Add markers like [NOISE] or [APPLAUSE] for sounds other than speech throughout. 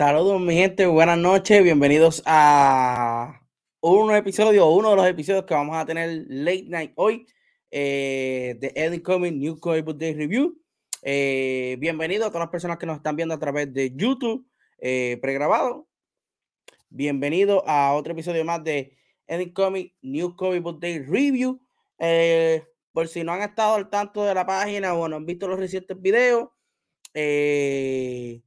Saludos mi gente, buenas noches, bienvenidos a un episodio, uno de los episodios que vamos a tener late night hoy eh, de Eddie Coming New Comic Book Day Review. Eh, bienvenidos a todas las personas que nos están viendo a través de YouTube eh, pregrabado. Bienvenido a otro episodio más de Eddie Comic New Comic Book Day Review. Eh, por si no han estado al tanto de la página o no han visto los recientes videos, eh,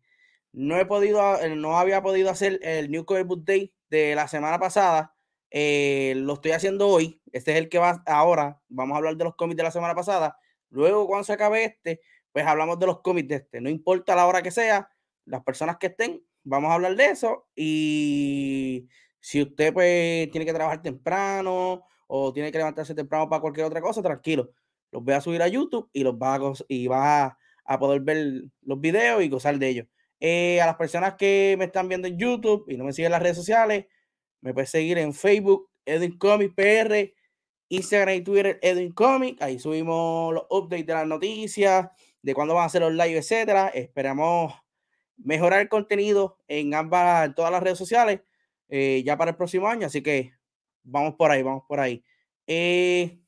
no he podido, eh, no había podido hacer el New Comic Book Day de la semana pasada. Eh, lo estoy haciendo hoy. Este es el que va ahora. Vamos a hablar de los cómics de la semana pasada. Luego, cuando se acabe este, pues hablamos de los cómics de este. No importa la hora que sea, las personas que estén, vamos a hablar de eso. Y si usted pues tiene que trabajar temprano o tiene que levantarse temprano para cualquier otra cosa, tranquilo. Los voy a subir a YouTube y los va a, y va a poder ver los videos y gozar de ellos. Eh, a las personas que me están viendo en YouTube y no me siguen en las redes sociales, me puedes seguir en Facebook, Edwin Comic PR, Instagram y Twitter, Edwin Comic. Ahí subimos los updates de las noticias, de cuándo van a ser los live, etcétera. Esperamos mejorar el contenido en ambas, en todas las redes sociales, eh, ya para el próximo año. Así que vamos por ahí, vamos por ahí. Eh,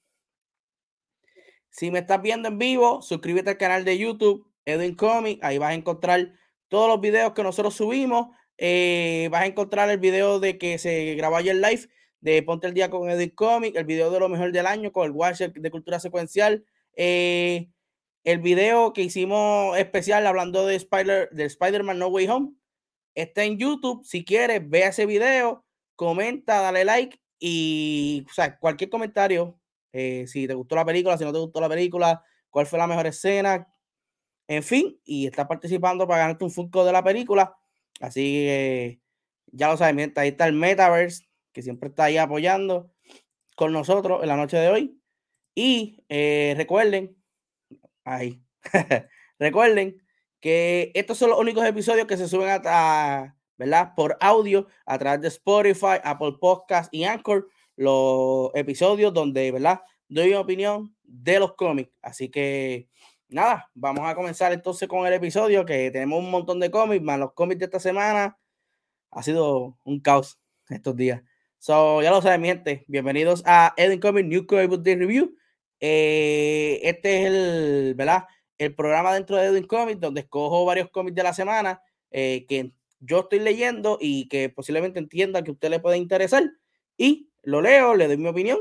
si me estás viendo en vivo, suscríbete al canal de YouTube, Edwin Comic. Ahí vas a encontrar todos los videos que nosotros subimos. Eh, vas a encontrar el video de que se grabó ayer live de Ponte el Día con Edit Comic, el video de lo mejor del año con el Watcher de Cultura Secuencial, eh, el video que hicimos especial hablando de, Spider, de Spider-Man No Way Home. Está en YouTube. Si quieres, ve ese video, comenta, dale like y cualquier comentario. Eh, si te gustó la película, si no te gustó la película, cuál fue la mejor escena, en fin, y está participando para ganarte un Funko de la película. Así que ya lo saben, ahí está el Metaverse, que siempre está ahí apoyando con nosotros en la noche de hoy. Y eh, recuerden, ahí, [LAUGHS] recuerden que estos son los únicos episodios que se suben a, a, ¿verdad? por audio a través de Spotify, Apple Podcast y Anchor. Los episodios donde, ¿verdad? Doy mi opinión de los cómics. Así que nada, vamos a comenzar entonces con el episodio que tenemos un montón de cómics, más los cómics de esta semana. Ha sido un caos estos días. So, ya lo saben, mi gente. Bienvenidos a Eden Comics New Comic Book Day Review. Eh, este es el, ¿verdad? El programa dentro de Eden Comics donde escojo varios cómics de la semana eh, que yo estoy leyendo y que posiblemente entienda que a usted le puede interesar. Y lo leo, le doy mi opinión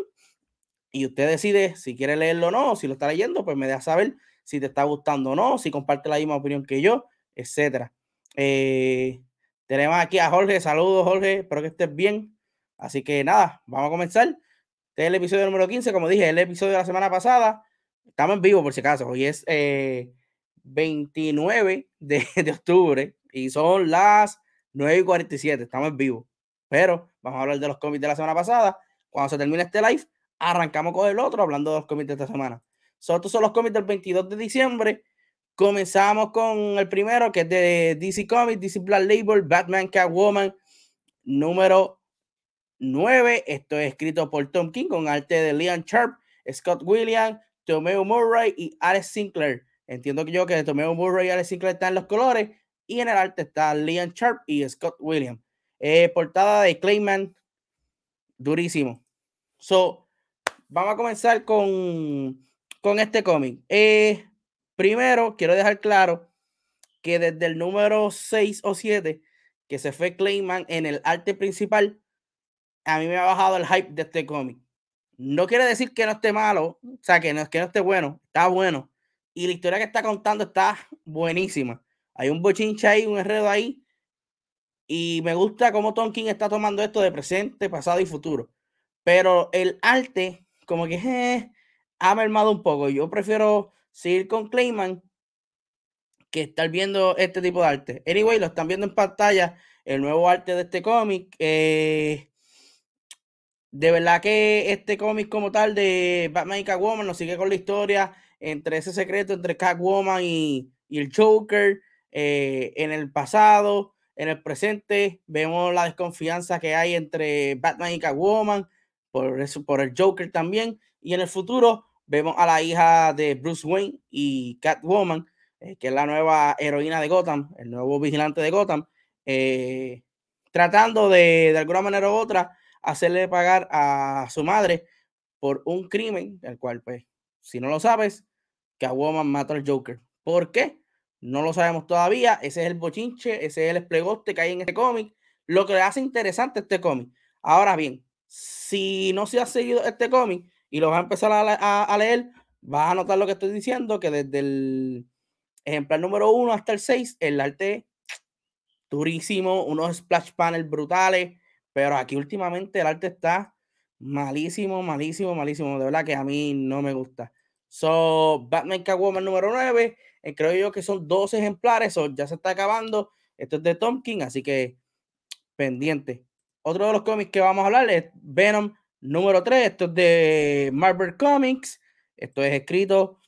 y usted decide si quiere leerlo o no, si lo está leyendo, pues me deja saber si te está gustando o no, si comparte la misma opinión que yo, etcétera. Eh, tenemos aquí a Jorge, saludos Jorge, espero que estés bien. Así que nada, vamos a comenzar. Este es el episodio número 15, como dije, el episodio de la semana pasada. Estamos en vivo por si acaso, hoy es eh, 29 de, [LAUGHS] de, octubre y son las 9 y 47, estamos en vivo. Pero vamos a hablar de los cómics de la semana pasada. Cuando se termine este live, arrancamos con el otro hablando de los cómics de esta semana. So, estos son los cómics del 22 de diciembre. Comenzamos con el primero, que es de DC Comics, DC Black Label, Batman Catwoman, número 9. Esto es escrito por Tom King con arte de Leon Sharp, Scott Williams, Tomeo Murray y Alex Sinclair. Entiendo que yo que Tomeo Murray y Alex Sinclair están en los colores y en el arte está Leon Sharp y Scott Williams. Eh, portada de Clayman, durísimo. So, vamos a comenzar con con este cómic? Eh, primero, quiero dejar claro que desde el número 6 o 7, que se fue Clayman en el arte principal, a mí me ha bajado el hype de este cómic. No quiere decir que no esté malo, o sea, que no, que no esté bueno, está bueno. Y la historia que está contando está buenísima. Hay un bochincha ahí, un enredo ahí. Y me gusta cómo Tom King está tomando esto de presente, pasado y futuro. Pero el arte, como que eh, ha mermado un poco. Yo prefiero seguir con Clayman, que estar viendo este tipo de arte. Anyway, lo están viendo en pantalla, el nuevo arte de este cómic. Eh, de verdad que este cómic como tal de Batman y Catwoman nos sigue con la historia entre ese secreto entre Catwoman y, el Joker eh, en el pasado, en el presente. Vemos la desconfianza que hay entre Batman y Catwoman, por, eso, por el Joker también. Y en el futuro vemos a la hija de Bruce Wayne y Catwoman, eh, que es la nueva heroína de Gotham, el nuevo vigilante de Gotham, eh, tratando de, de alguna manera u otra, hacerle pagar a su madre por un crimen, el cual, pues, si no lo sabes, Catwoman mata al Joker. ¿Por qué? No lo sabemos todavía. Ese es el bochinche, ese es el esplegoste que hay en este cómic. Lo que le hace interesante este cómic. Ahora bien, si no se ha seguido este cómic y lo vas a empezar a, leer, vas a notar lo que estoy diciendo, que desde el ejemplar número 1 hasta el 6, el arte durísimo, unos splash panels brutales, pero aquí últimamente el arte está malísimo, malísimo, malísimo. De verdad que a mí no me gusta. So, Batman Catwoman número 9. Eh, creo yo que son dos ejemplares. So, ya se está acabando. Esto es de Tom King, así que pendiente. Otro de los cómics que vamos a hablar es Venom número 3. Esto es de Marvel Comics. Esto es escrito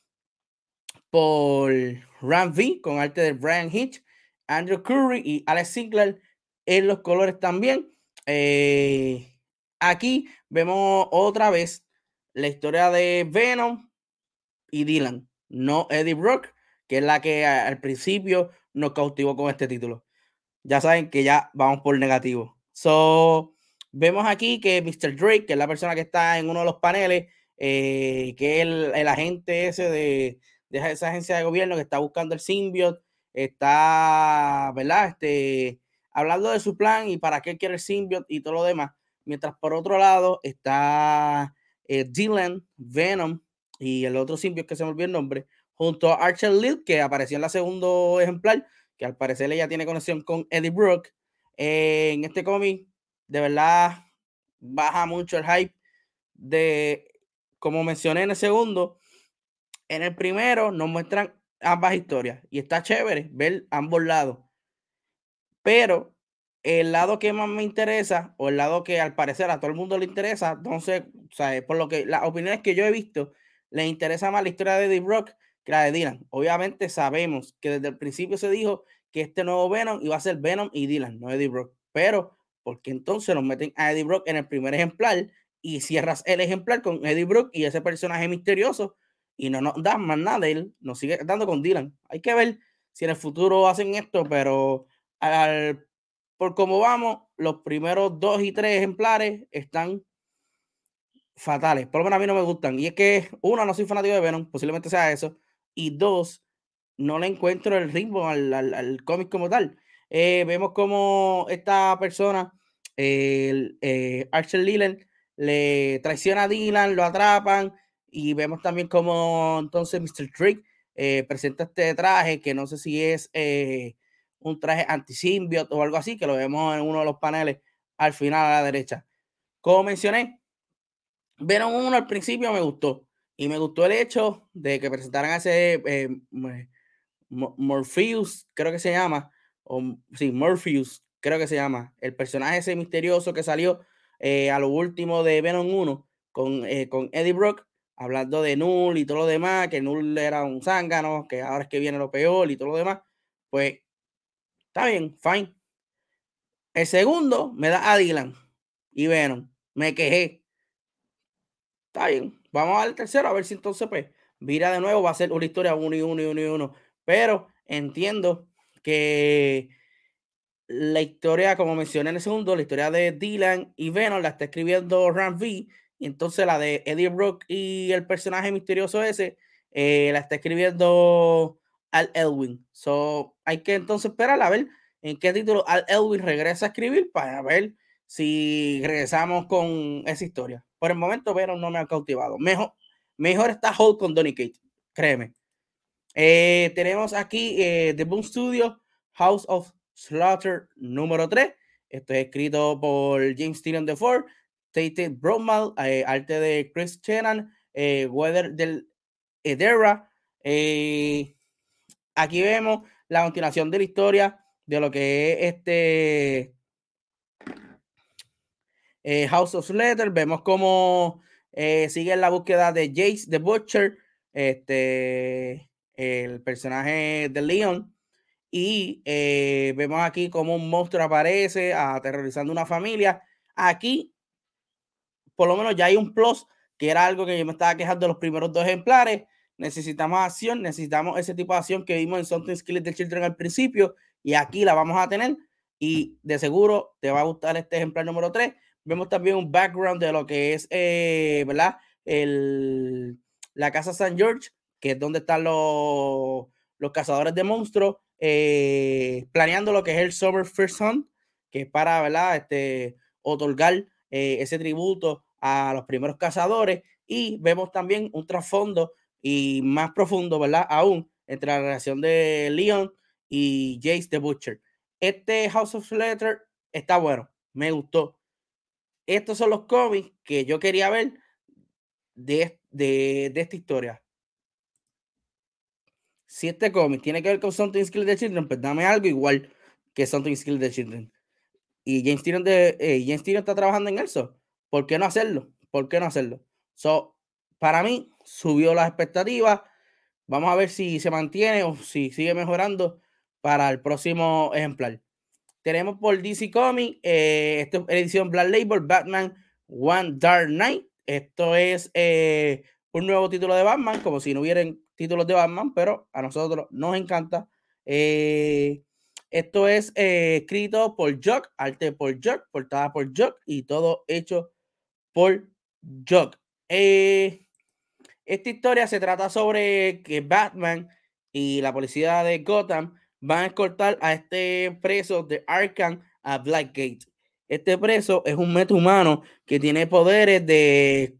por Ram V con arte de Brian Hitch, Andrew Curry y Alex Sinclair en los colores también. Eh, aquí vemos otra vez la historia de Venom y Dylan, no Eddie Brock, que es la que al principio nos cautivó con este título. Ya saben que ya vamos por negativo. So, vemos aquí que Mr. Drake, que es la persona que está en uno de los paneles, eh, que es el, agente ese de, de, esa agencia de gobierno que está buscando el symbiote, está, ¿verdad? Este, hablando de su plan y para qué quiere el symbiote y todo lo demás. Mientras por otro lado está eh, Dylan, Venom y el otro symbiote que se me olvidó el nombre, junto a Archer Lil, que apareció en la segundo ejemplar, que al parecer ella tiene conexión con Eddie Brock. Eh, en este cómic, de verdad, baja mucho el hype de, como mencioné en el segundo, en el primero nos muestran ambas historias y está chévere ver ambos lados. Pero el lado que más me interesa, o el lado que al parecer a todo el mundo le interesa, entonces, o por lo que las opiniones que yo he visto, le interesa más la historia de Eddie Brock que la de Dylan. Obviamente sabemos que desde el principio se dijo que este nuevo Venom iba a ser Venom y Dylan, no Eddie Brock. Pero, ¿por qué entonces nos meten a Eddie Brock en el primer ejemplar y cierras el ejemplar con Eddie Brock y ese personaje misterioso y no nos das más nada de él, nos sigue dando con Dylan? Hay que ver si en el futuro hacen esto, pero por cómo vamos, los primeros dos y tres ejemplares están fatales. Por lo menos a mí no me gustan. Y es que, uno, no soy fanático de Venom, posiblemente sea eso. Y dos, no le encuentro el ritmo al, al, cómic como tal. Eh, vemos como esta persona, el, eh, Archer Leland, le traiciona a Dylan, lo atrapan. Y vemos también como entonces Mr. Trick eh, presenta este traje que no sé si es un traje anti-symbiote o algo así, que lo vemos en uno de los paneles al final a la derecha. Como mencioné, Venom 1 al principio me gustó. Y me gustó el hecho de que presentaran a ese eh, Morpheus, creo que se llama. O, sí, Morpheus, creo que se llama. El personaje ese misterioso que salió eh, a lo último de Venom 1 con, eh, con Eddie Brock, hablando de Null y todo lo demás, que Null era un zángano, que ahora es que viene lo peor y todo lo demás. Pues Está bien, fine. El segundo me da a Dylan y Venom. Me quejé. Está bien. Vamos al tercero a ver si entonces, pues, mira de nuevo, va a ser una historia uno y uno y uno y uno. Pero entiendo que la historia, como mencioné en el segundo, la historia de Dylan y Venom la está escribiendo Ram V. Y entonces la de Eddie Brook y el personaje misterioso ese eh, la está escribiendo al Elwin. So, hay que entonces esperar a ver en qué título Al Elwin regresa a escribir para ver si regresamos con esa historia. Por el momento, pero no me ha cautivado. Mejor, mejor está Hulk con Donny Kate, créeme. Eh, tenemos aquí eh, The Boom Studio, House of Slaughter número 3. Esto es escrito por James Tyrion de Ford, Tate Bromal, eh, arte de Chris Chenan, Weather del Edera. Aquí vemos la continuación de la historia de lo que es este eh, House of Letters. Vemos cómo eh, sigue la búsqueda de Jace the Butcher, este, el personaje de Leon. Y eh, vemos aquí cómo un monstruo aparece aterrorizando una familia. Aquí, por lo menos ya hay un plus, que era algo que yo me estaba quejando de los primeros dos ejemplares. Necesitamos acción, necesitamos ese tipo de acción que vimos en Something Skillet the Children al principio. Y aquí la vamos a tener. Y de seguro te va a gustar este ejemplar número 3. Vemos también un background de lo que es, eh, ¿verdad? El, la casa San George, que es donde están los, los cazadores de monstruos, eh, planeando lo que es el Summer First Hunt, que es para, ¿verdad? Este, otorgar eh, ese tributo a los primeros cazadores. Y vemos también un trasfondo y más profundo, ¿verdad? Aún entre la relación de Leon y Jace the Butcher. Este House of Letter está bueno, me gustó estos son los cómics que yo quería ver de, de, esta historia. Si este cómic tiene que ver con Something Skill the Children, pues dame algo igual que Something Skill the Children. Y James Tyrion, de, eh, James está trabajando en eso. ¿Por qué no hacerlo? ¿Por qué no hacerlo? So, para mí, subió las expectativas. Vamos a ver si se mantiene o si sigue mejorando para el próximo ejemplar. Tenemos por DC Comics, eh, edición Black Label, Batman One Dark Knight. Esto es eh, un nuevo título de Batman, como si no hubieran títulos de Batman, pero a nosotros nos encanta. Eh, esto es escrito por Jock, arte por Jock, portada por Jock y todo hecho por Jock. esta historia se trata sobre que Batman y la policía de Gotham van a escoltar a este preso de Arkham a Blackgate. Este preso es un meta humano que tiene poderes de,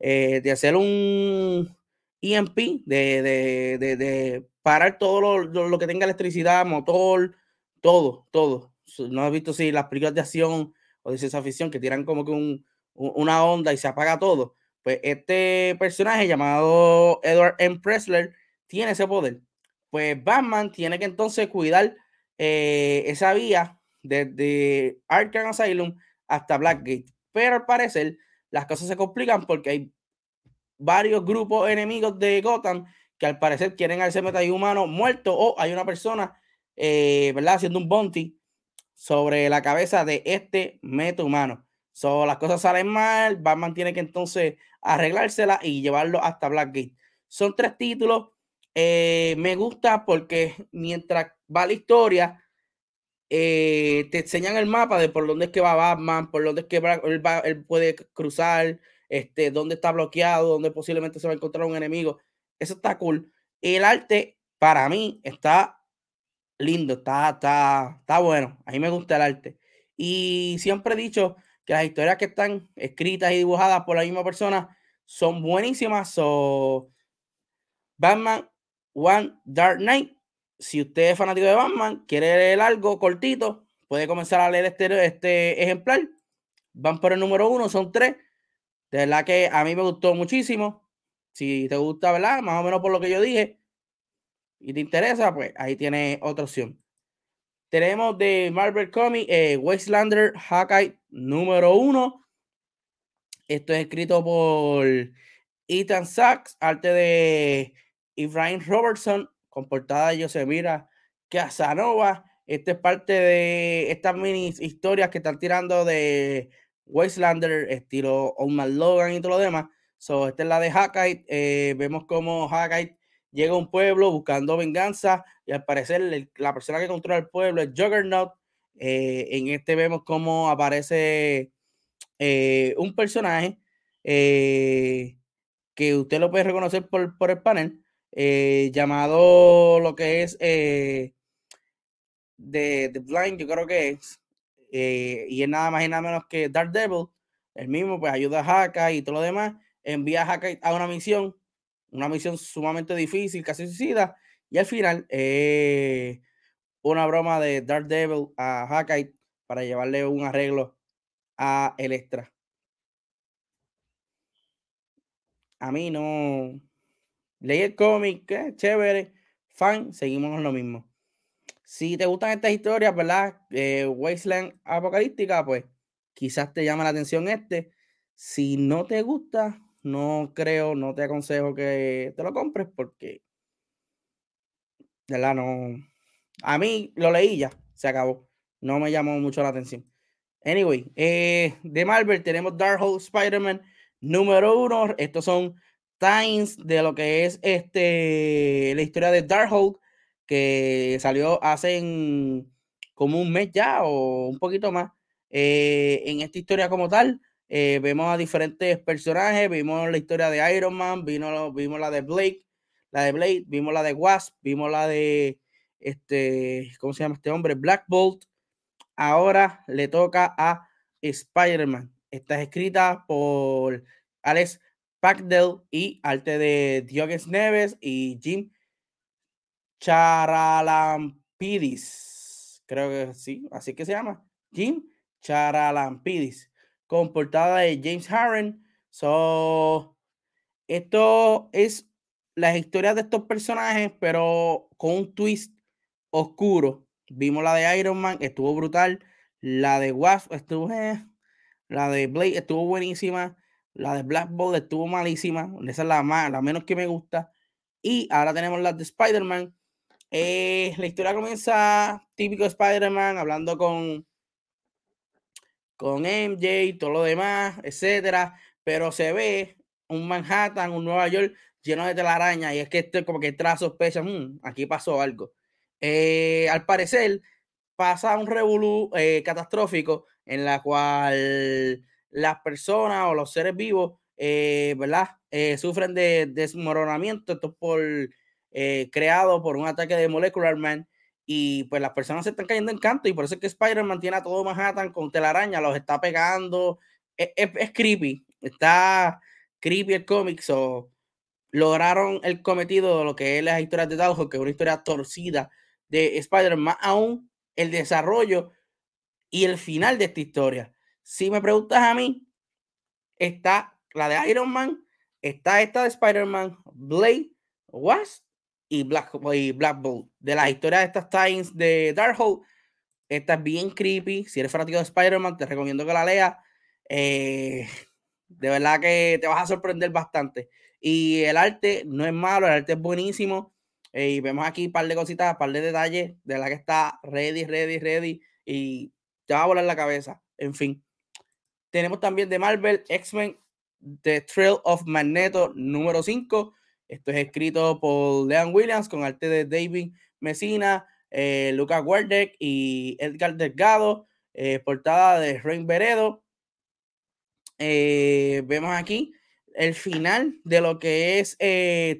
eh, de hacer un EMP, de, de, parar todo lo, que tenga electricidad, motor, todo, todo. No has visto si las películas de acción o de ciencia ficción que tiran como que un, una onda y se apaga todo. Pues este personaje llamado Edward M. Pressler tiene ese poder pues Batman tiene que entonces cuidar eh, esa vía desde Arkham Asylum hasta Blackgate. Pero al parecer las cosas se complican porque hay varios grupos enemigos de Gotham que al parecer quieren a ese humano muerto o hay una persona, eh, ¿verdad? Haciendo un bounty sobre la cabeza de este meta humano. So, las cosas salen mal, Batman tiene que entonces arreglársela y llevarlo hasta Blackgate. Son tres títulos eh, me gusta porque mientras va la historia, eh, te enseñan el mapa de por dónde es que va Batman, por dónde es que él, él, puede cruzar, este, dónde está bloqueado, dónde posiblemente se va a encontrar un enemigo. Eso está cool. El arte, para mí, está lindo, está, está, está bueno. A mí me gusta el arte. Y siempre he dicho que las historias que están escritas y dibujadas por la misma persona son buenísimas. So, Batman One Dark Knight. Si usted es fanático de Batman, quiere leer algo cortito, puede comenzar a leer este, este ejemplar. Van por el número uno, son tres. De verdad que a mí me gustó muchísimo. Si te gusta, ¿verdad? Más o menos por lo que yo dije y te interesa, pues ahí tiene otra opción. Tenemos de Marvel Comics eh, Wastelander Hawkeye número uno. Esto es escrito por Ethan Sachs, arte de Brian Robertson, con portada de José Mira Casanova. Esta es parte de estas mini historias que están tirando de Wastelander, estilo Old Logan y todo lo demás. So, esta es la de Hawkeye. Eh, vemos cómo Hawkeye llega a un pueblo buscando venganza y al parecer la persona que controla el pueblo es Juggernaut. Eh, en este vemos cómo aparece eh, un personaje que usted lo puede reconocer por, por el panel, eh, llamado lo que es eh, The, Blind, yo creo que es, eh, y es nada más y nada menos que Dark Devil, el mismo pues ayuda a Haka y todo lo demás, envía a Haka a una misión, una misión sumamente difícil, casi suicida, y al final una broma de Dark Devil a Hawkeye para llevarle un arreglo a Electra. A mí no, Leí el cómic, chévere, fan, seguimos lo mismo. Si te gustan estas historias, ¿verdad? Eh, Wasteland apocalíptica, pues quizás te llama la atención este. Si no te gusta, no creo, no te aconsejo que te lo compres porque, ¿verdad? No. A mí lo leí ya, se acabó. No me llamó mucho la atención. Anyway, eh, de Marvel tenemos Darkhold Spider-Man número uno. Estos son times de lo que es este la historia de Darkhold que salió hace como un mes ya o un poquito más. Eh, en esta historia como tal, eh, vemos a diferentes personajes, vimos la historia de Iron Man, vimos, vimos la de Blake, la de Blade, vimos la de Wasp, vimos la de este, ¿cómo se llama este hombre? Black Bolt. Ahora le toca a Spider-Man. Está escrita por Alex Packdell y arte de Diogenes Neves y Jim Charalampidis. Creo que sí, así que se llama. Jim Charalampidis. Con portada de James Harren. So, esto es las historias de estos personajes, pero con un twist oscuro. Vimos la de Iron Man, estuvo brutal. La de Wasp estuvo. Eh, la de Blade estuvo buenísima. La de Black Bolt estuvo malísima. Esa es la más, la menos que me gusta. Y ahora tenemos la de Spider-Man, eh, la historia comienza típico Spider-Man, hablando con, con MJ todo lo demás, etcétera. Pero se ve un Manhattan, un Nueva York lleno de telaraña. Y es que este como que trae sospecha, hmm, aquí pasó algo. Eh, al parecer, pasa un revolú eh, catastrófico en la cual las personas o los seres vivos, ¿verdad? sufren de desmoronamiento. Esto por eh, creado por un ataque de Molecular Man. Y pues las personas se están cayendo en canto. Y por eso es que Spider-Man tiene a todo Manhattan con telaraña, los está pegando. Es, creepy. Está creepy el cómic. Lograron el cometido de lo que es la historia de Darkhold, que es una historia torcida de Spider-Man. Más aún el desarrollo y el final de esta historia. Si me preguntas a mí, está la de Iron Man, está esta de Spider-Man, Blade, Wasp y Black, y Black Bolt. De las historias de estas Times de Darkhold, esta es bien creepy. Si eres fanático de Spider-Man, te recomiendo que la leas. Eh, de verdad que te vas a sorprender bastante. Y el arte no es malo, el arte es buenísimo. Eh, y vemos aquí un par de cositas, un par de detalles. De la que está ready, ready, ready. Y te va a volar la cabeza. En fin. Tenemos también de Marvel, X-Men, The Trail of Magneto número 5. Esto es escrito por Leon Williams con arte de David Messina, eh, Lucas Wardek y Edgar Delgado. Eh, portada de Rain Veredo. Eh, vemos aquí el final de lo que es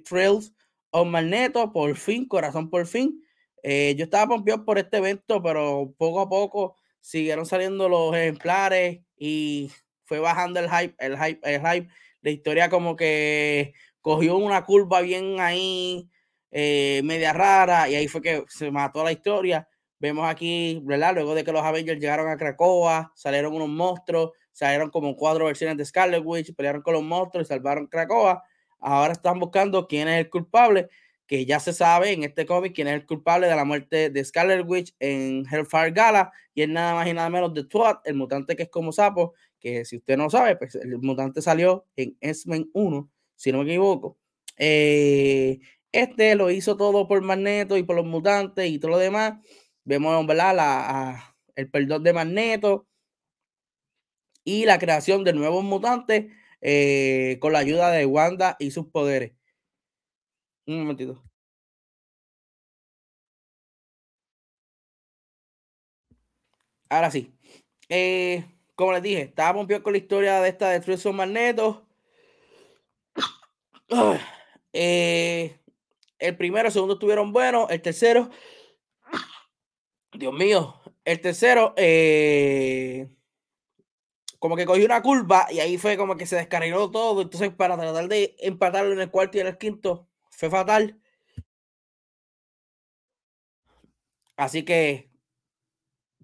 Trails of Magneto, por fin, corazón por fin. yo estaba pompeado por este evento, pero poco a poco siguieron saliendo los ejemplares y fue bajando el hype, el hype, el hype. La historia como que cogió una curva bien ahí, eh, media rara, y ahí fue que se mató la historia. Vemos aquí, ¿verdad? Luego de que los Avengers llegaron a Cracoa, salieron unos monstruos, salieron como cuatro versiones de Scarlet Witch, pelearon con los monstruos y salvaron Cracoa. Ahora están buscando quién es el culpable, que ya se sabe en este cómic quién es el culpable de la muerte de Scarlet Witch en Hellfire Gala, y es nada más y nada menos de Twat, el mutante que es como sapo, que si usted no sabe, pues el mutante salió en X-Men 1 si no me equivoco. Eh, este lo hizo todo por Magneto y por los mutantes y todo lo demás. Vemos, ¿verdad? La, el perdón de Magneto y la creación de nuevos mutantes eh, con la ayuda de Wanda y sus poderes. Un momentito. Ahora sí. Eh, como les dije, estábamos bien con la historia de esta destrucción Magneto. [SIGHS] Eh, el primero, el segundo estuvieron buenos. El tercero, Dios mío, el tercero, eh, como que cogió una curva y ahí fue como que se descarriló todo. Entonces, para tratar de empatarlo en el cuarto y en el quinto, fue fatal. Así que,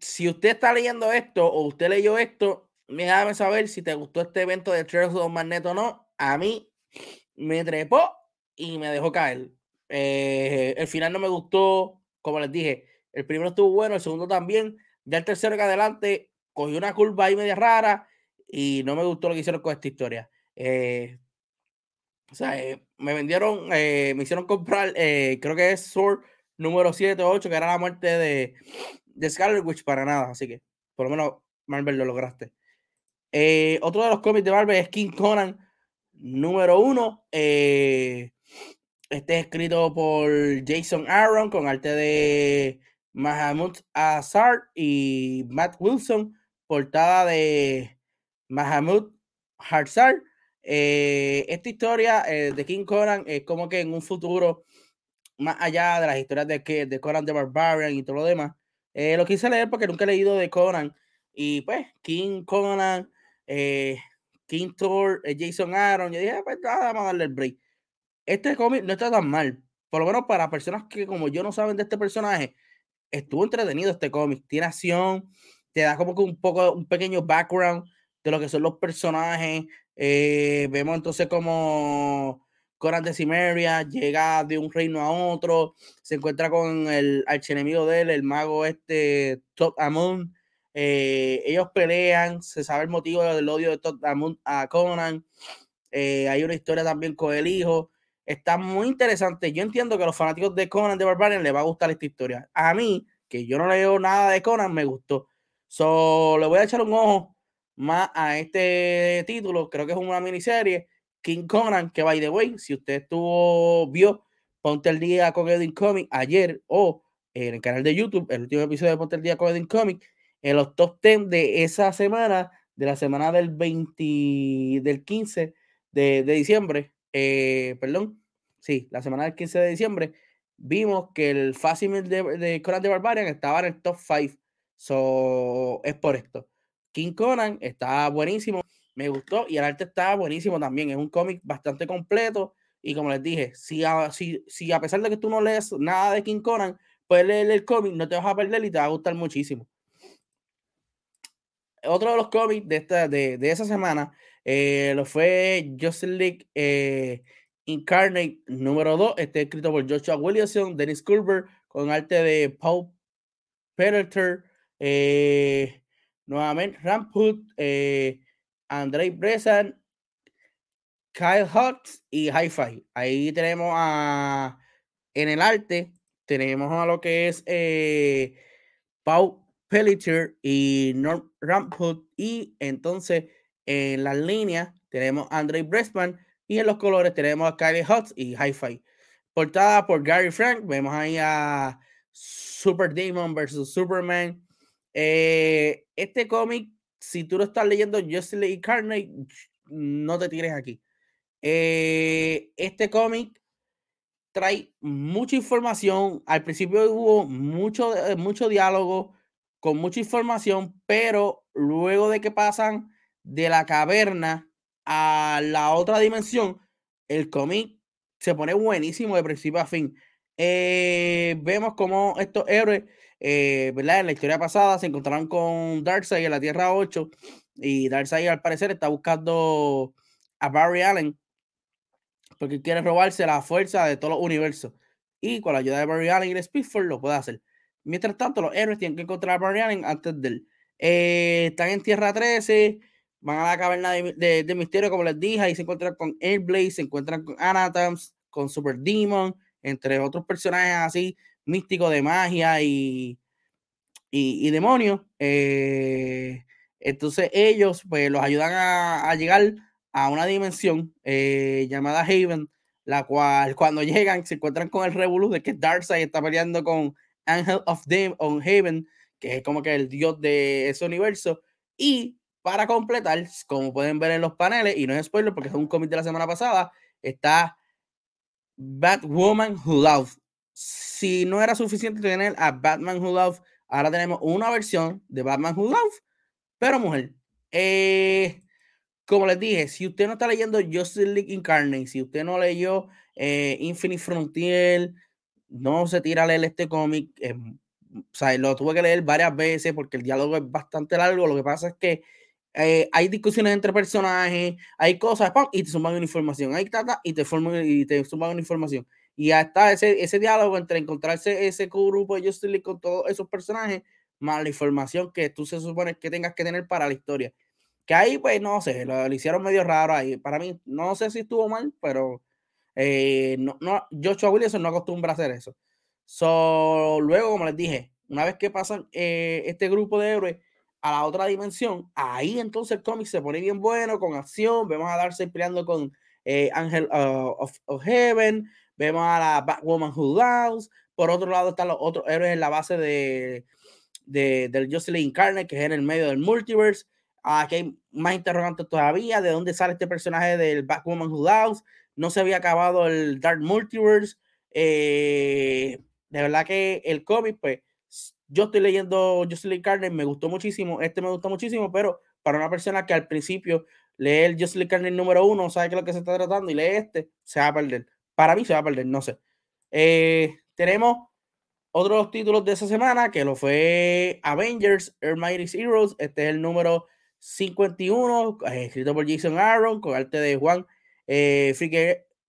si usted está leyendo esto o usted leyó esto, déjame saber si te gustó este evento de Trails of Magneto o no. A mí me trepó y me dejó caer. Eh, el final no me gustó, como les dije, El primero estuvo bueno, el segundo también. Ya el tercero que adelante cogió una curva ahí media rara y no me gustó lo que hicieron con esta historia. Eh, o sea, eh, me vendieron, eh, me hicieron comprar, creo que es Sword número 7 o 8, que era la muerte de, de Scarlet Witch para nada. Así que, por lo menos, Marvel lo lograste. otro de los cómics de Marvel es King Conan número 1. este es escrito por Jason Aaron con arte de Mahamud Azar y Matt Wilson, portada de Mahamud Harzar. Eh, esta historia eh, de King Conan es como que en un futuro más allá de las historias de, que, de Conan the Barbarian y todo lo demás. Eh, lo quise leer porque nunca he leído de Conan. Y pues, King Conan, King Thor, Jason Aaron. Yo dije, ah, pues nada, vamos a darle el break. Este cómic no está tan mal. Por lo menos para personas que como yo no saben de este personaje, estuvo entretenido este cómic. Tiene acción, te da como que un poco, un pequeño background de lo que son los personajes. Eh, vemos entonces como Coran de Cimeria llega de un reino a otro, se encuentra con el archienemigo de él, el mago este Todd Amon. Eh, ellos pelean, se sabe el motivo del odio de Todd Amon a Conan. Eh, hay una historia también con el hijo. Está muy interesante. Yo entiendo que a los fanáticos de Conan de Barbarian les va a gustar esta historia. A mí, que yo no leo nada de Conan, me gustó. So, le voy a echar un ojo más a este título. Creo que es una miniserie. King Conan, que by the way, si usted estuvo, vio Ponte el Día con Edwin Comic ayer o en el canal de YouTube, el último episodio de Ponte el Día con Edwin Comic, en los top 10 de esa semana, de la semana del 20, del 15 de, de diciembre, eh, perdón, sí, la semana del 15 de diciembre, vimos que el Fácil de, de Conan de Barbarian estaba en el top 5. So, es por esto. King Conan está buenísimo, me gustó y el arte está buenísimo también. Es un cómic bastante completo y como les dije, si a, si, si a pesar de que tú no lees nada de King Conan, puedes leer el cómic, no te vas a perder y te va a gustar muchísimo. Otro de los cómics de, esta, de, de esa semana eh, lo fue Justice League eh, Incarnate número 2. Este escrito por Joshua Williamson, Dennis Culver, con arte de Paul Peter, eh, nuevamente Ramput, eh, Andrei Bresan, Kyle Hutz y Hi-Fi. Ahí tenemos a en el arte, tenemos a lo que es eh, Pelletier y Norm Ramput. Y entonces en las líneas tenemos a Andrei Bresman y en los colores tenemos a Kylie Hutz y Hi-Fi. Portada por Gary Frank. Vemos ahí a Super Demon versus Superman. Eh, este cómic, si tú lo estás leyendo Justice League Carnage, no te tires aquí. Eh, este cómic trae mucha información. Al principio hubo mucho, eh, mucho diálogo con mucha información, pero luego de que pasan de la caverna a la otra dimensión, el cómic se pone buenísimo de principio a fin. Vemos como estos héroes, eh, ¿verdad? En la historia pasada se encontraron con Darkseid en la Tierra 8 y Darkseid al parecer está buscando a Barry Allen porque quiere robarse la fuerza de todos los universos. Y con la ayuda de Barry Allen y el Speedford lo puede hacer. Mientras tanto, los héroes tienen que encontrar a Barry Allen antes de él. Eh, están en Tierra 13 van a la caverna de, misterio, como les dije, y se encuentran con Airblaze, se encuentran con Anatoms, con Super Demon, entre otros personajes así místicos de magia y, y, demonios. Eh, entonces ellos pues los ayudan a, llegar a una dimensión eh, llamada Haven, la cual cuando llegan se encuentran con el revolú de que Darkseid está peleando con Angel of Dem on Haven, que es como que el dios de ese universo, y para completar, como pueden ver en los paneles, y no es spoiler porque es un cómic de la semana pasada, está Batwoman Who Loved. Si no era suficiente tener a Batman Who Loved, ahora tenemos una versión de Batman Who Loved, pero mujer. Eh, como les dije, si usted no está leyendo Justice League Incarnate, si usted no leyó eh, Infinite Frontier, no se tira a leer este cómic. Eh, o sea, lo tuve que leer varias veces porque el diálogo es bastante largo. Lo que pasa es que eh, hay discusiones entre personajes, hay cosas, y te suman una información, hay tata y te, forman, y te suman una información. Y hasta ese, ese diálogo entre encontrarse ese grupo de Justice League con todos esos personajes, más la información que tú se supone que tengas que tener para la historia. Que ahí, pues, no sé, lo, hicieron medio raro ahí. Para mí, no sé si estuvo mal, pero eh, no, no, Joshua Williamson no acostumbra a hacer eso. So, luego, como les dije, una vez que pasan eh, este grupo de héroes a la otra dimensión, ahí entonces el cómic se pone bien bueno, con acción. Vemos a Darcy peleando con eh, Angel uh, of, Heaven, vemos a la Batwoman Who Loves. Por otro lado, están los otros héroes en la base de, de del Jocelyn Incarnate, que es en el medio del multiverse. Aquí hay más interrogantes todavía. ¿De dónde sale este personaje del Batwoman Who Loves? No se había acabado el Dark Multiverse. Eh, de verdad que el cómic, pues, yo estoy leyendo Jocelyn Carter, me gustó muchísimo, este me gustó muchísimo, pero para una persona que al principio lee el Jocelyn Carter número uno, sabe qué es lo que se está tratando y lee este, se va a perder. Para mí se va a perder, no sé. Eh, tenemos otros títulos de esa semana, que lo fue Avengers, Mighty's Heroes, este es el número 51, eh, escrito por Jason Aaron, con arte de Juan eh,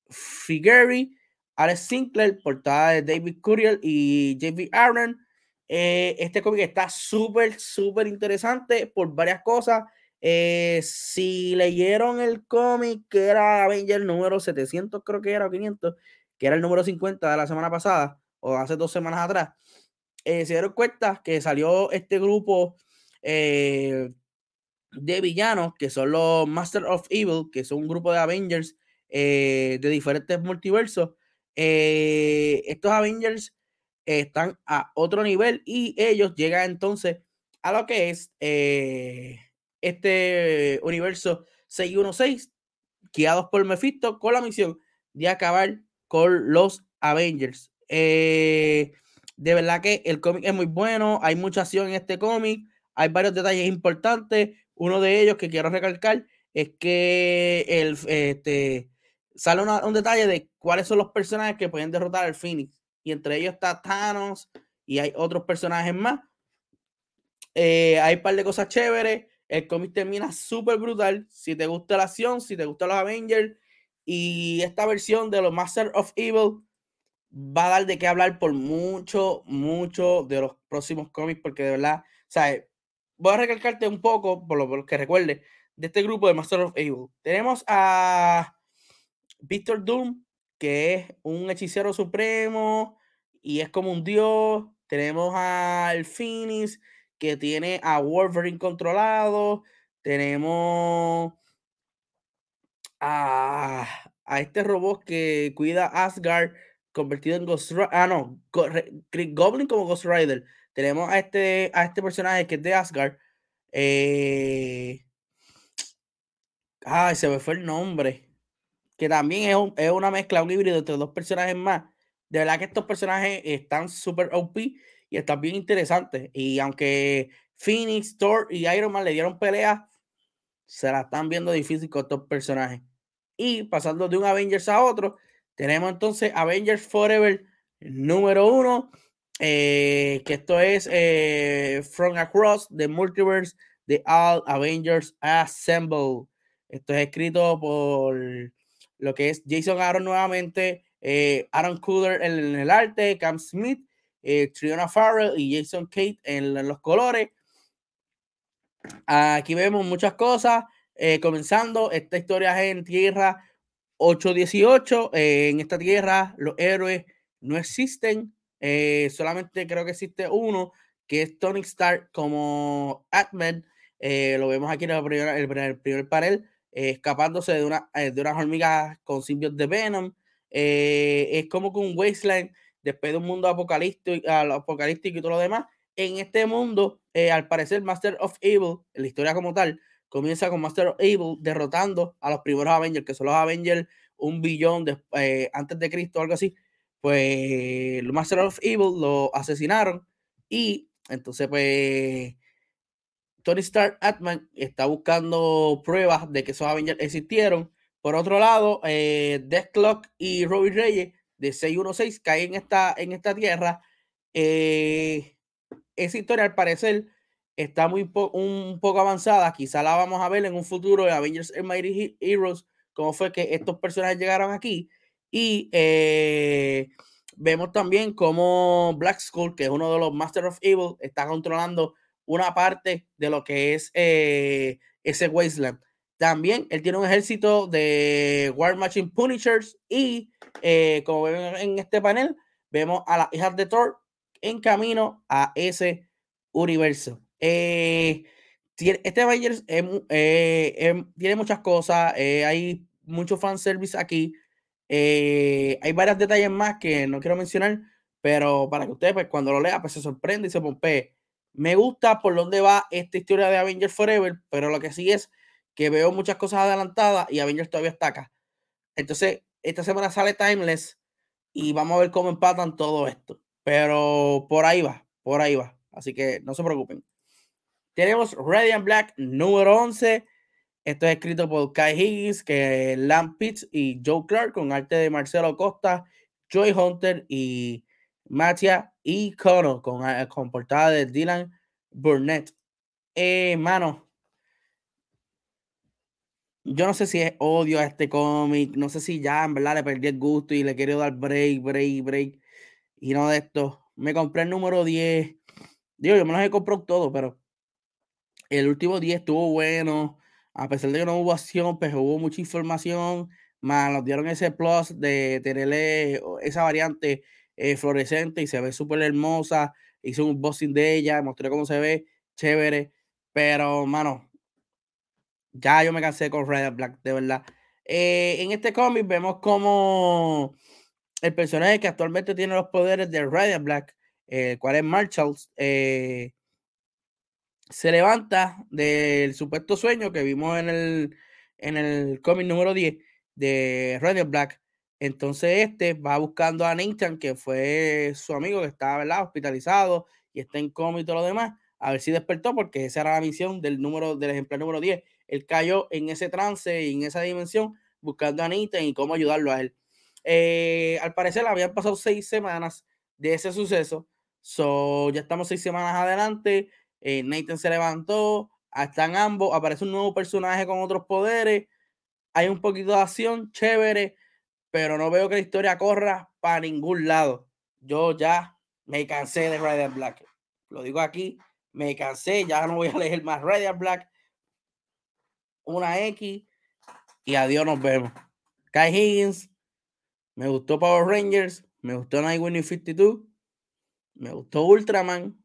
Figueroa Alex Sinclair, portada de David Curiel y JB Aaron. Eh, este cómic está súper, súper interesante por varias cosas. Eh, si leyeron el cómic que era Avenger número 700, creo que era, o 500, que era el número 50 de la semana pasada, o hace dos semanas atrás, eh, se dieron cuenta que salió este grupo de villanos, que son los Master of Evil, que son un grupo de Avengers de diferentes multiversos, eh, estos Avengers están a otro nivel y ellos llegan entonces a lo que es eh, este universo 616, guiados por Mephisto, con la misión de acabar con los Avengers. Eh, de verdad que el cómic es muy bueno, hay mucha acción en este cómic, hay varios detalles importantes. Uno de ellos que quiero recalcar es que el, este, sale un detalle de cuáles son los personajes que pueden derrotar al Phoenix. Y entre ellos está Thanos y hay otros personajes más. Eh, hay un par de cosas chéveres. El cómic termina súper brutal. Si te gusta la acción, si te gustan los Avengers y esta versión de los Master of Evil va a dar de qué hablar por mucho, mucho de los próximos cómics, porque de verdad, ¿sabes? Voy a recalcarte un poco, por lo, por lo que recuerde, de este grupo de Master of Evil. Tenemos a Victor Doom, que es un hechicero supremo y es como un dios. Tenemos al Phoenix, que tiene a Wolverine controlado. Tenemos a, a este robot que cuida Asgard, convertido en Ghost Rider. Ah, no, Goblin como Ghost Rider. Tenemos a este, a este personaje que es de Asgard. Eh... Ay, se me fue el nombre que también es, es, una mezcla, un híbrido entre dos personajes más. De verdad que estos personajes están súper OP y están bien interesantes. Y aunque Phoenix, Thor y Iron Man le dieron pelea, se la están viendo difícil con estos personajes. Y pasando de un Avengers a otro, tenemos entonces Avengers Forever número uno, eh, que esto es eh, From Across the Multiverse de All Avengers Assemble. Esto es escrito por lo que es Jason Aaron nuevamente, eh, Aaron Cooler en, el arte, Cam Smith, eh, Triona Farrell y Jason Kate en, los colores. Aquí vemos muchas cosas. Eh, comenzando, esta historia es en tierra 818. en esta tierra los héroes no existen. solamente creo que existe uno, que es Tony Stark como Atman. lo vemos aquí en el primer, el primer panel. Eh, escapándose de, una, eh, de unas hormigas con simbios de Venom. Eh, es como que un wasteland después de un mundo apocalíptico, apocalíptico y todo lo demás. En este mundo, al parecer, Master of Evil, en la historia como tal, comienza con Master of Evil derrotando a los primeros Avengers, que son los Avengers un billón de, antes de Cristo, algo así. Pues los Master of Evil lo asesinaron y entonces, pues Tony Stark Atman está buscando pruebas de que esos Avengers existieron. Por otro lado, eh, Deathclock y Robbie Reyes de 616 caen en esta, en esta tierra. Eh, esa historia, al parecer, está muy un poco avanzada. Quizá la vamos a ver en un futuro de Avengers and Mighty Heroes, cómo fue que estos personajes llegaron aquí. Y eh, vemos también como Black Skull, que es uno de los Master of Evil, está controlando una parte de lo que es eh, ese Wasteland. También él tiene un ejército de War Machine Punishers y eh, como ven en este panel, vemos a las hijas de Thor en camino a ese universo. Eh, este Avengers tiene muchas cosas, hay mucho fanservice aquí. hay varios detalles más que no quiero mencionar, pero para que usted pues, cuando lo lea pues, se sorprende y se pompe. Me gusta por dónde va esta historia de Avengers Forever, pero lo que sí es que veo muchas cosas adelantadas y Avengers todavía está acá. Entonces, esta semana sale Timeless y vamos a ver cómo empatan todo esto. Pero por ahí va, por ahí va. Así que no se preocupen. Tenemos Radiant Black número 11. Esto es escrito por Kai Higgins, que Lamp Pitts y Joe Clark, con arte de Marcelo Costa, Joy Hunter y Matia y Kono con, ah, con portada de Dylan Burnett. Eh, mano, yo no sé si es odio a este cómic, no sé si ya en verdad le perdí el gusto y le quiero dar break, break, break. Y no de esto. Me compré el número 10. Digo, yo me los he comprado todo, pero el último 10 estuvo bueno. A pesar de que no hubo acción, pues hubo mucha información. Más nos dieron ese plus de tenerle esa variante eh, fluorescente y se ve súper hermosa. Hice un boxing de ella, mostré cómo se ve, chévere. Pero, mano, ya yo me cansé con Red Black, de verdad. Eh, en este cómic vemos como el personaje que actualmente tiene los poderes de Red Black, el cual es Marshall, eh, se levanta del supuesto sueño que vimos en el, en el cómic número 10 de Red Black entonces este va buscando a Nathan, que fue su amigo que estaba hospitalizado y está en coma y todo lo demás, a ver si despertó, porque esa era la misión del número del ejemplar número 10. Él cayó en ese trance y en esa dimensión buscando a Nathan y cómo ayudarlo a él. Eh, al parecer habían pasado seis semanas de ese suceso. So, ya estamos seis semanas adelante. Eh, Nathan se levantó. Están ambos. Aparece un nuevo personaje con otros poderes. Hay un poquito de acción chévere pero no veo que la historia corra para ningún lado. Yo ya me cansé de Radiant Black. Lo digo aquí, me cansé, ya no voy a leer más Radiant Black. Una X y adiós, nos vemos. Kai Higgins, me gustó Power Rangers, me gustó Nightwing 52, me gustó Ultraman,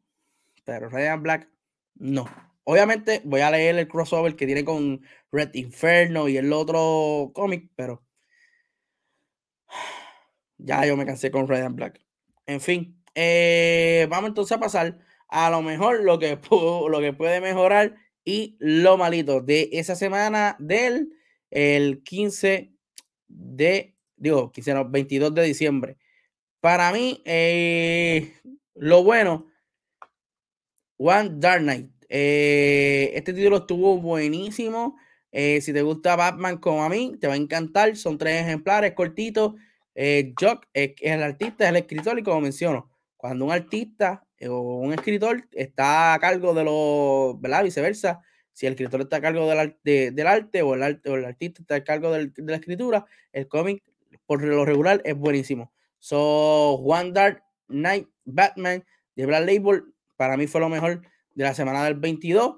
pero Radiant Black no. Obviamente voy a leer el crossover que tiene con Red Inferno y el otro cómic, pero [SIGHS] ya yo me cansé con Radiant Black. En fin, eh, vamos entonces a pasar a lo mejor lo que, [LAUGHS] lo que puede mejorar y lo malito de esa semana del el 15 de, digo, 15, no, 22 de diciembre. Para mí, eh, lo bueno, One Dark Knight. Eh, este título estuvo buenísimo. si te gusta Batman como a mí, te va a encantar. Son tres ejemplares cortitos. Eh, Jock es, el artista, es el escritor, y como menciono, cuando un artista eh, o un escritor está a cargo de lo, ¿verdad? Viceversa, si el escritor está a cargo del, arte, o el, arte, o el artista está a cargo de la escritura, el cómic por lo regular es buenísimo. So, One Dark Knight Batman de Black Label para mí fue lo mejor de la semana del 22.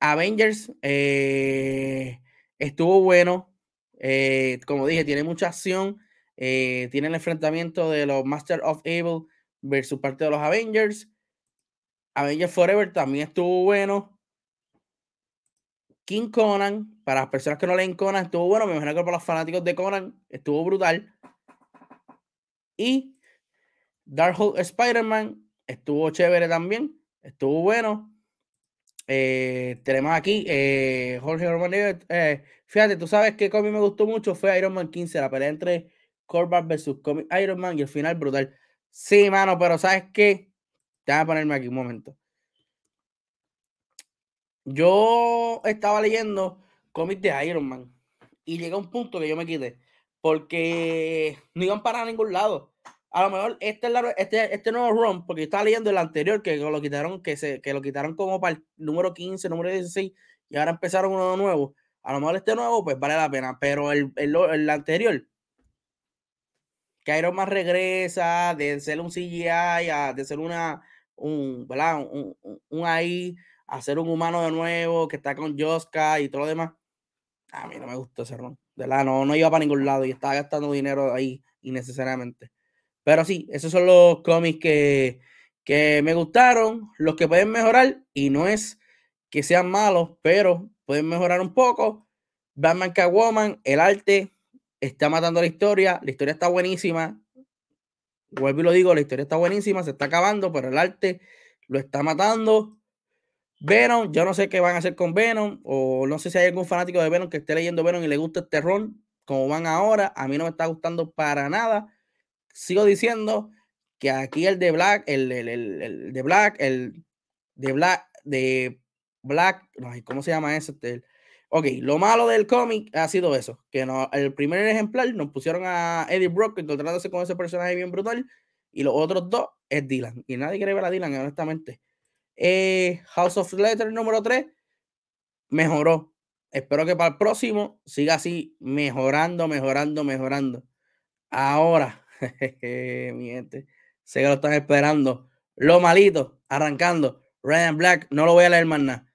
Avengers eh, estuvo bueno. como dije, tiene mucha acción. Eh, tiene el enfrentamiento de los Master of Evil versus parte de los Avengers. Avengers Forever también estuvo bueno. King Conan, para las personas que no leen Conan, estuvo bueno. Me imagino que para los fanáticos de Conan estuvo brutal. Y Darkhold Spider-Man estuvo chévere también. Estuvo bueno. Eh, tenemos aquí eh, Jorge Román. fíjate, tú sabes que mí me gustó mucho fue Iron Man 15, la pelea entre Corbat versus Comic Iron Man y el final brutal. Sí, mano, pero ¿sabes qué? A ponerme aquí un momento. Yo estaba leyendo cómics de Iron Man y llega un punto que yo me quité porque no iban para ningún lado. A lo mejor este, este, este nuevo run, porque yo estaba leyendo el anterior que lo quitaron, que, se, que lo quitaron como para el número 15, número 16, y ahora empezaron uno nuevo. A lo mejor este nuevo, pues vale la pena, pero el, el, el anterior que Iron Man regresa de ser un CGI a de ser una, un, ¿verdad? Un, un, un ahí, a ser un humano de nuevo, que está con Joska y todo lo demás. A mí no me gustó ese ron. De verdad, no, no iba para ningún lado y estaba gastando dinero ahí innecesariamente. Pero sí, esos son los cómics que, que me gustaron, los que pueden mejorar, y no es que sean malos, pero pueden mejorar un poco. Batman Catwoman, el arte está matando la historia, la historia está buenísima. Vuelvo y lo digo, la historia está buenísima, se está acabando, pero el arte lo está matando. Venom, yo no sé qué van a hacer con Venom, o no sé si hay algún fanático de Venom que esté leyendo Venom y le gusta este ron, como van ahora. A mí no me está gustando para nada. Sigo diciendo que aquí el de Black, el, el, el, de Black, el de Black, de Black, ¿cómo se llama eso? Ok, lo malo del cómic ha sido eso, que no, el primer ejemplar nos pusieron a Eddie Brock encontrándose con ese personaje bien brutal, y los otros dos es Dylan, y nadie quiere ver a Dylan, honestamente. Eh, House of Letters número 3 mejoró. Espero que para el próximo siga así, mejorando, mejorando, mejorando. Ahora, [LAUGHS] mi gente, sé que lo están esperando. Lo malito, arrancando. Ryan Black, no lo voy a leer más nada.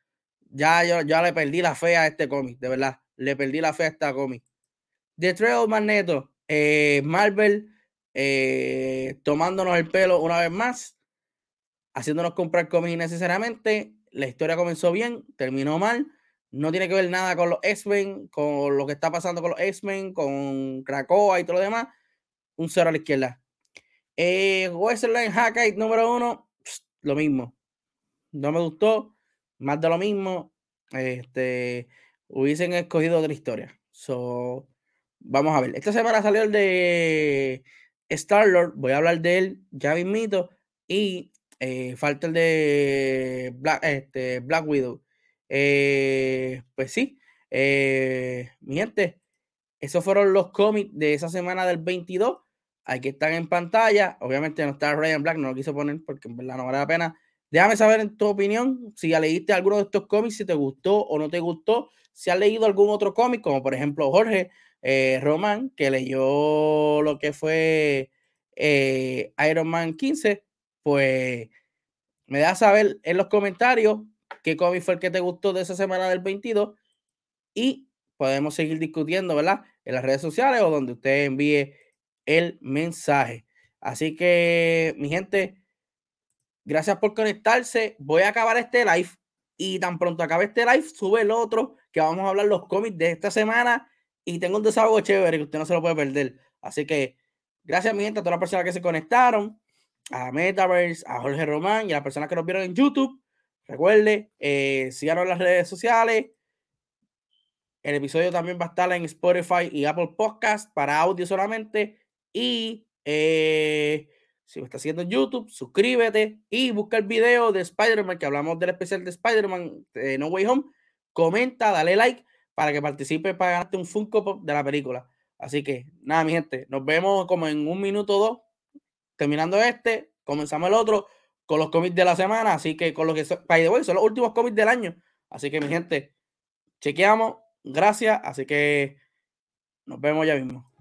Ya yo ya le perdí la fe a este cómic, de verdad. Le perdí la fe a este cómic. The Trail Magneto, eh, Marvel eh, tomándonos el pelo una vez más, haciéndonos comprar cómics innecesariamente. La historia comenzó bien, terminó mal. No tiene que ver nada con los X-Men, con lo que está pasando con los X-Men, con Krakoa y todo lo demás un cero a la izquierda. Eh, Westerland Hackite número uno, lo mismo. No me gustó, más de lo mismo. Este, hubiesen escogido otra historia. So, vamos a ver. Esta semana salió el de Star Lord. Voy a hablar de él ya mismito. Y eh, falta el de Black, este, Black Widow. Eh, pues sí, eh, mi gente, esos fueron los cómics de esa semana del 22. Aquí están en pantalla. Obviamente no está Ryan Black, no lo quise poner porque en verdad no vale la pena. Déjame saber en tu opinión si ya leíste alguno de estos cómics, si te gustó o no te gustó. Si has leído algún otro cómic, como por ejemplo Jorge eh, Román, que leyó lo que fue eh, Iron Man 15, pues me da saber en los comentarios qué cómic fue el que te gustó de esa semana del 22 y podemos seguir discutiendo, ¿verdad? En las redes sociales o donde usted envíe el mensaje. Así que, mi gente, gracias por conectarse. Voy a acabar este live y tan pronto acabe este live, sube el otro que vamos a hablar los cómics de esta semana y tengo un desahogo chévere que usted no se lo puede perder. Así que, gracias, mi gente, a todas las personas que se conectaron, a Metaverse, a Jorge Román y a las personas que nos vieron en YouTube. Recuerde, eh, síganos en las redes sociales. El episodio también va a estar en Spotify y Apple Podcast para audio solamente. Y eh, si me estás haciendo en YouTube, suscríbete y busca el video de Spider-Man, que hablamos del especial de Spider-Man de No Way Home. Comenta, dale like para que participe para ganarte un Funko Pop de la película. Así que nada, mi gente, nos vemos como en un minuto o dos. Terminando este, comenzamos el otro con los cómics de la semana. Así que con los que son, son los últimos cómics del año. Así que mi gente, chequeamos. Gracias. Así que nos vemos ya mismo.